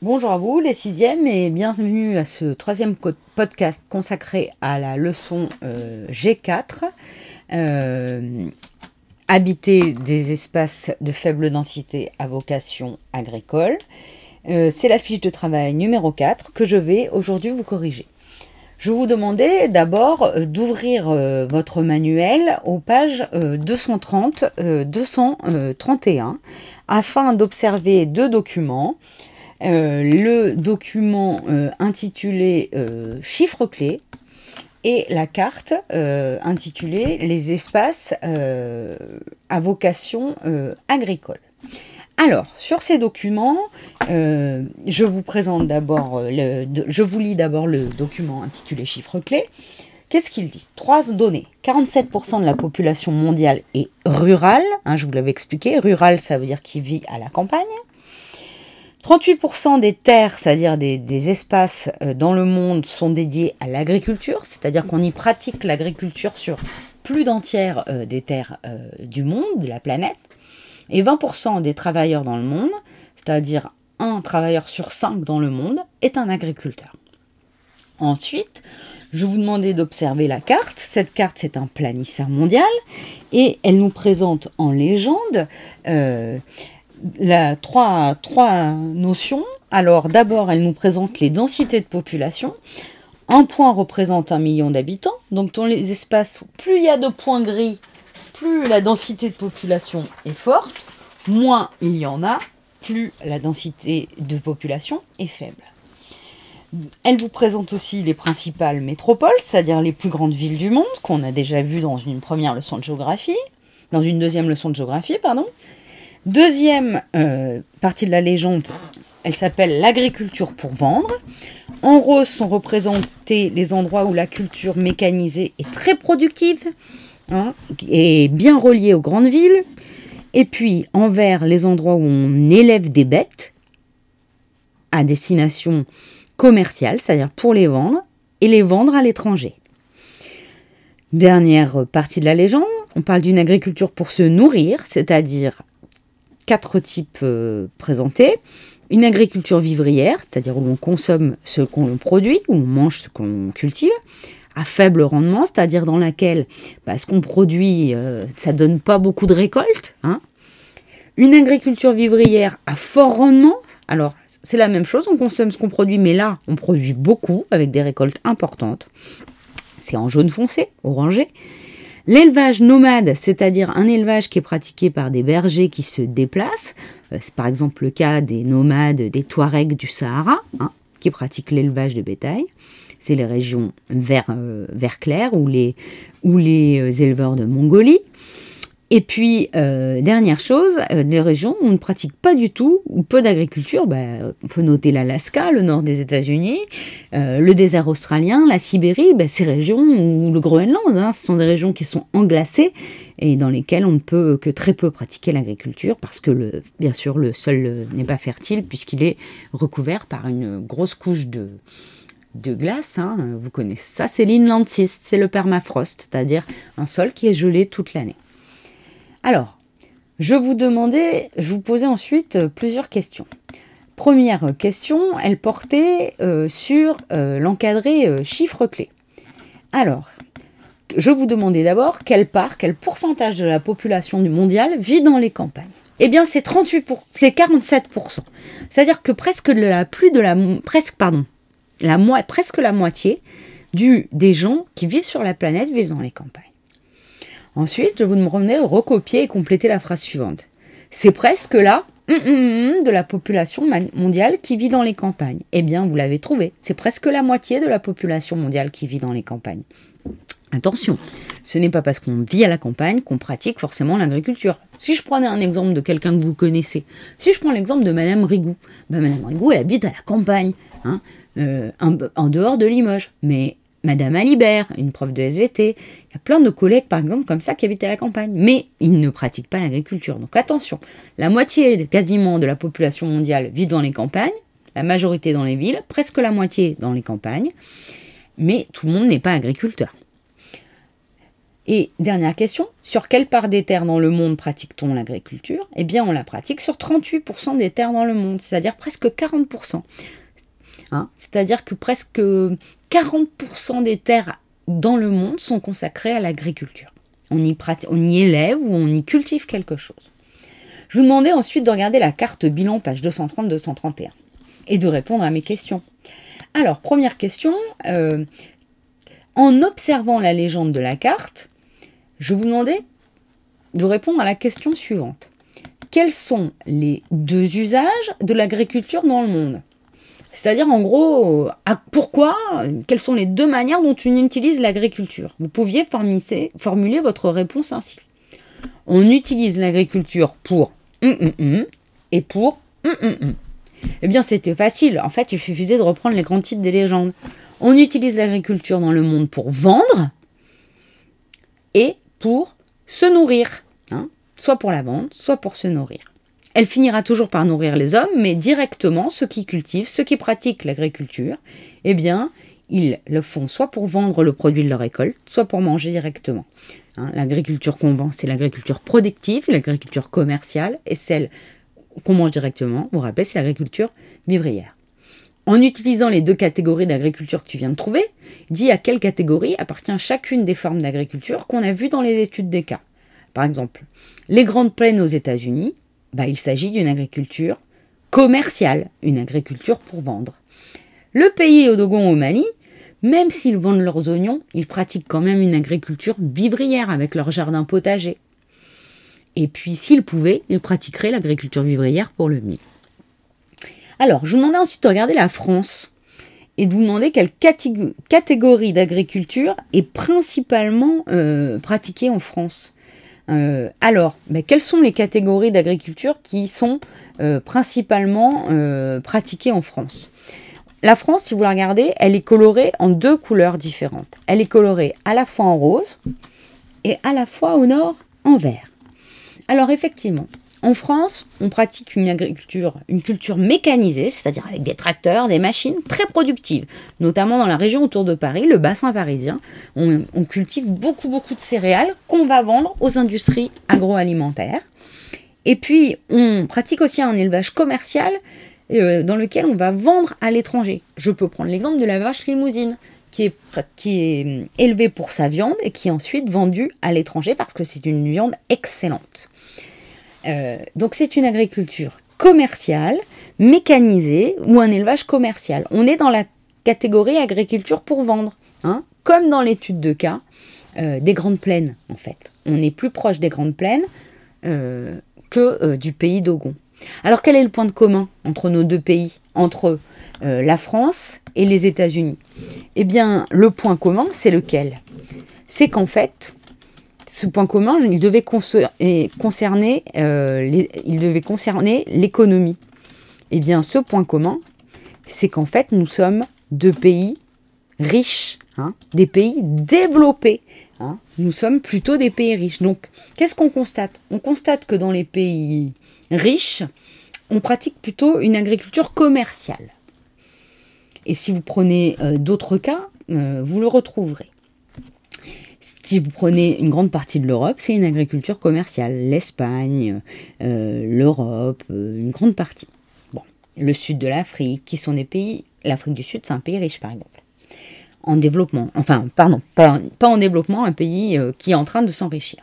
Bonjour à vous les sixièmes et bienvenue à ce troisième podcast consacré à la leçon euh, G4, euh, habiter des espaces de faible densité à vocation agricole. Euh, c'est la fiche de travail numéro 4 que je vais aujourd'hui vous corriger. Je vous demandais d'abord d'ouvrir votre manuel aux pages 230-231 afin d'observer deux documents. Euh, le document euh, intitulé euh, Chiffres clés et la carte intitulée Les espaces à vocation agricole. Alors, sur ces documents, je vous présente d'abord, je vous lis d'abord le document intitulé Chiffres clés. Qu'est-ce qu'il dit? Trois données. 47% de la population mondiale est rurale, hein, je vous l'avais expliqué. Rural, ça veut dire qui vit à la campagne. 38% des terres, c'est-à-dire des, espaces euh, dans le monde, sont dédiés à l'agriculture, c'est-à-dire qu'on y pratique l'agriculture sur plus d'entières euh, des terres euh, du monde, de la planète. Et 20% des travailleurs dans le monde, c'est-à-dire un travailleur sur cinq dans le monde, est un agriculteur. Ensuite, je vous demandais d'observer la carte. Cette carte, c'est un planisphère mondial et elle nous présente en légende la, trois, notions. Alors d'abord, elle nous présente les densités de population. Un point représente un million d'habitants. Donc dans les espaces, plus il y a de points gris, plus la densité de population est forte. Moins il y en a, plus la densité de population est faible. Elle vous présente aussi les principales métropoles, c'est-à-dire les plus grandes villes du monde, qu'on a déjà vu dans une première leçon de géographie, dans une deuxième leçon de géographie, pardon. Deuxième euh, partie de la légende, elle s'appelle l'agriculture pour vendre. En rose sont représentés les endroits où la culture mécanisée est très productive hein, et bien reliée aux grandes villes. Et puis en vert, les endroits où on élève des bêtes à destination commerciale, c'est-à-dire pour les vendre, et les vendre à l'étranger. Dernière partie de la légende, on parle d'une agriculture pour se nourrir, c'est-à-dire quatre types euh, présentés. Une agriculture vivrière, c'est-à-dire où on consomme ce qu'on produit, où on mange ce qu'on cultive, à faible rendement, c'est-à-dire dans laquelle bah, ce qu'on produit, euh, ça donne pas beaucoup de récoltes. Hein. Une agriculture vivrière à fort rendement, alors c'est la même chose, on consomme ce qu'on produit, mais là on produit beaucoup avec des récoltes importantes. C'est en jaune foncé, orangé. L'élevage nomade, c'est-à-dire un élevage qui est pratiqué par des bergers qui se déplacent, euh, c'est par exemple le cas des nomades, des Touaregs du Sahara, hein, qui pratiquent l'élevage de bétail. C'est les régions vert, euh, clair ou les, ou les euh, éleveurs de Mongolie. Et puis, euh, dernière chose, euh, des régions où on ne pratique pas du tout ou peu d'agriculture. Bah, on peut noter l'Alaska, le nord des États-Unis, euh, le désert australien, la Sibérie, bah, ces régions, ou le Groenland, hein, ce sont des régions qui sont englacées et dans lesquelles on ne peut que très peu pratiquer l'agriculture parce que, le, bien sûr, le sol n'est pas fertile puisqu'il est recouvert par une grosse couche de, de glace. Hein. Vous connaissez ça, c'est l'inland c'est le permafrost, c'est-à-dire un sol qui est gelé toute l'année. Alors, je vous demandais, je vous posais ensuite euh, plusieurs questions. Première question, elle portait euh, sur euh, l'encadré chiffre clé. Alors, je vous demandais d'abord quelle part, quel pourcentage de la population du mondial vit dans les campagnes. Eh bien, c'est 38 c'est 47% C'est-à-dire que presque la de presque la la moitié du, des gens qui vivent sur la planète vivent dans les campagnes. Ensuite, je vous demandais de recopier et compléter la phrase suivante. C'est presque là hum, hum, hum, de la population mondiale qui vit dans les campagnes. Eh bien, vous l'avez trouvé. C'est presque la moitié de la population mondiale qui vit dans les campagnes. Attention, ce n'est pas parce qu'on vit à la campagne qu'on pratique forcément l'agriculture. Si je prenais un exemple de quelqu'un que vous connaissez, si je prends l'exemple de Madame Rigou, ben Madame Rigou, elle habite à la campagne, hein, euh, en, dehors de Limoges, mais Madame Alibert, une prof de SVT. Il y a plein de collègues, par exemple, comme ça, qui habitent à la campagne. Mais ils ne pratiquent pas l'agriculture. Donc attention, la moitié quasiment de la population mondiale vit dans les campagnes, la majorité dans les villes, presque la moitié dans les campagnes. Mais tout le monde n'est pas agriculteur. Et dernière question, sur quelle part des terres dans le monde pratique-t-on l'agriculture? Eh bien, on la pratique sur 38% des terres dans le monde, c'est-à-dire presque 40%. Hein c'est-à-dire que presque 40% des terres dans le monde sont consacrées à l'agriculture. On y, on y élève ou on y cultive quelque chose. Je vous demandais ensuite de regarder la carte bilan, page 230-231, et de répondre à mes questions. Alors, première question, euh, en observant la légende de la carte, je vous demandais de répondre à la question suivante. Quels sont les deux usages de l'agriculture dans le monde? C'est-à-dire, en gros, pourquoi, quelles sont les deux manières dont on utilise l'agriculture? Vous pouviez formuler votre réponse ainsi. On utilise l'agriculture pour hum, hum, hum, et pour Eh bien, c'était facile. En fait, il suffisait de reprendre les grands titres des légendes. On utilise l'agriculture dans le monde pour vendre et pour se nourrir, hein, soit pour la vente, soit pour se nourrir. Elle finira toujours par nourrir les hommes, mais directement ceux qui cultivent, ceux qui pratiquent l'agriculture, eh bien, ils le font soit pour vendre le produit de leur récolte, soit pour manger directement. Hein, l'agriculture qu'on vend, c'est l'agriculture productive, l'agriculture commerciale, et celle qu'on mange directement, vous rappelez, c'est l'agriculture vivrière. En utilisant les deux catégories d'agriculture que tu viens de trouver, dis à quelle catégorie appartient chacune des formes d'agriculture qu'on a vues dans les études des cas. Par exemple, les grandes plaines aux États-Unis, bah, il s'agit d'une agriculture commerciale, une agriculture pour vendre. Le pays Odogon au Mali, même s'ils vendent leurs oignons, ils pratiquent quand même une agriculture vivrière avec leur jardin potager. Et puis, s'ils pouvaient, ils pratiqueraient l'agriculture vivrière pour le mil. Alors, je vous demandais ensuite de regarder la France et de vous demander quelle catégorie d'agriculture est principalement euh, pratiquée en France. Euh, alors, ben, quelles sont les catégories d'agriculture qui sont euh, principalement pratiquées en France? La France, si vous la regardez, elle est colorée en deux couleurs différentes. Elle est colorée à la fois en rose et à la fois au nord en vert. Alors effectivement, en France, on pratique une agriculture, une culture mécanisée, c'est-à-dire avec des tracteurs, des machines très productives, notamment dans la région autour de Paris, le bassin parisien. On, cultive beaucoup, beaucoup de céréales qu'on va vendre aux industries agroalimentaires. Et puis, on pratique aussi un élevage commercial euh, dans lequel on va vendre à l'étranger. Je peux prendre l'exemple de la vache limousine, qui est, euh, élevée pour sa viande et qui est ensuite vendue à l'étranger parce que c'est une viande excellente. Euh, donc c'est une agriculture commerciale, mécanisée ou un élevage commercial. On est dans la catégorie agriculture pour vendre, hein, comme dans l'étude de cas euh, des grandes plaines en fait. On est plus proche des grandes plaines euh, que du pays d'Ogon. Alors quel est le point de commun entre nos deux pays, entre la France et les États-Unis? Eh bien le point commun c'est lequel? C'est qu'en fait ce point commun, il devait concerner, euh, il devait concerner l'économie. Eh bien, ce point commun, c'est qu'en fait, nous sommes deux pays riches, hein, des pays développés. Hein. Nous sommes plutôt des pays riches. Donc, qu'est-ce qu'on constate? On constate que dans les pays riches, on pratique plutôt une agriculture commerciale. Et si vous prenez euh, d'autres cas, euh, vous le retrouverez. Si vous prenez une grande partie de l'Europe, c'est une agriculture commerciale. L'Espagne, euh, l'Europe, euh, une grande partie. Bon, le sud de l'Afrique, qui sont des pays. L'Afrique du Sud, c'est un pays riche, par exemple. En développement. Enfin, pardon, pas, en développement, un pays euh, qui est en train de s'enrichir.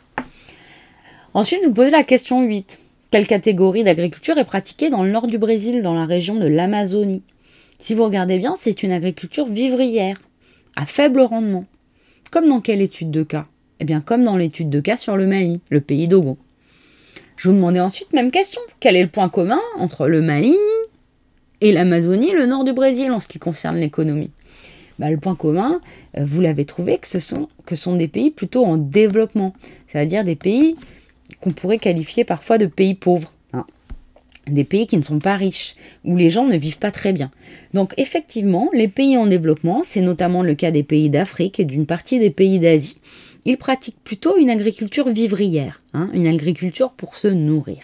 Ensuite, je vous posais la question 8. Quelle catégorie d'agriculture est pratiquée dans le nord du Brésil, dans la région de l'Amazonie? Si vous regardez bien, c'est une agriculture vivrière, à faible rendement. Comme dans quelle étude de cas? Eh bien, comme dans l'étude de cas sur le Mali, le pays d'Ogon. Je vous demandais ensuite, même question, quel est le point commun entre le Mali et l'Amazonie, le nord du Brésil, en ce qui concerne l'économie? Bah, Le point commun, euh, vous l'avez trouvé, que ce sont, que sont des pays plutôt en développement, c'est-à-dire des pays qu'on pourrait qualifier parfois de pays pauvres des pays qui ne sont pas riches, où les gens ne vivent pas très bien. Donc effectivement, les pays en développement, c'est notamment le cas des pays d'Afrique et d'une partie des pays d'Asie, ils pratiquent plutôt une agriculture vivrière, hein, une agriculture pour se nourrir.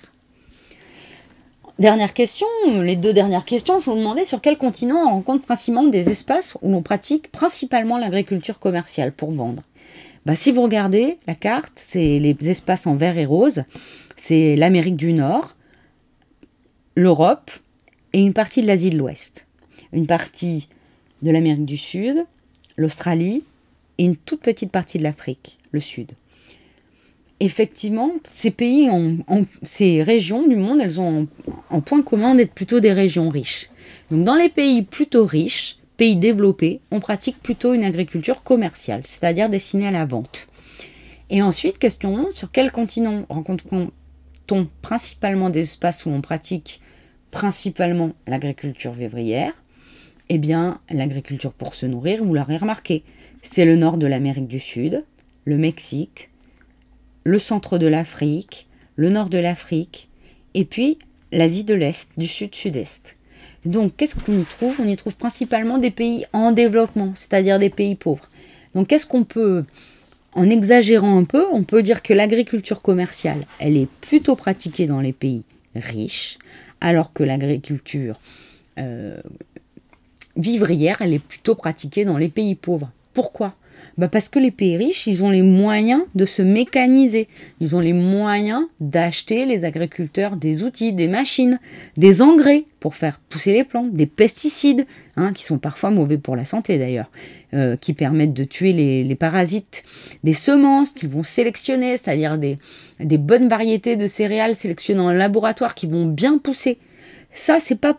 Dernière question, les deux dernières questions, je vous demandais sur quel continent on rencontre principalement des espaces où l'on pratique principalement l'agriculture commerciale pour vendre. bah, Si vous regardez la carte, c'est les espaces en vert et rose, c'est l'Amérique du Nord, l'Europe et une partie de l'Asie de l'Ouest. Une partie de l'Amérique du Sud, l'Australie et une toute petite partie de l'Afrique, le Sud. Effectivement, ces pays, ces régions du monde, elles ont en, point commun d'être plutôt des régions riches. Donc dans les pays plutôt riches, pays développés, on pratique plutôt une agriculture commerciale, c'est-à-dire destinée à la vente. Et ensuite, question sur quel continent principalement des espaces où on pratique principalement l'agriculture vivrière Eh bien, l'agriculture pour se nourrir, vous l'aurez remarqué, c'est le nord de l'Amérique du Sud, le Mexique, le centre de l'Afrique, le nord de l'Afrique, et puis l'Asie de l'Est, du sud-sud-est. Donc, qu'est-ce qu'on y trouve? On y trouve principalement des pays en développement, c'est-à-dire des pays pauvres. Donc, qu'est-ce qu'on peut, en exagérant un peu, on peut dire que l'agriculture commerciale, elle est plutôt pratiquée dans les pays riches, alors que l'agriculture euh, vivrière, elle est plutôt pratiquée dans les pays pauvres. Pourquoi? Bah Parce que les pays riches, ils ont les moyens de se mécaniser. Ils ont les moyens d'acheter les agriculteurs des outils, des machines, des engrais pour faire pousser les plantes, des pesticides, hein, qui sont parfois mauvais pour la santé d'ailleurs, euh, qui permettent de tuer les, parasites, des semences qu'ils vont sélectionner, c'est-à-dire des, des bonnes variétés de céréales sélectionnées en laboratoire qui vont bien pousser. Ça, c'est pas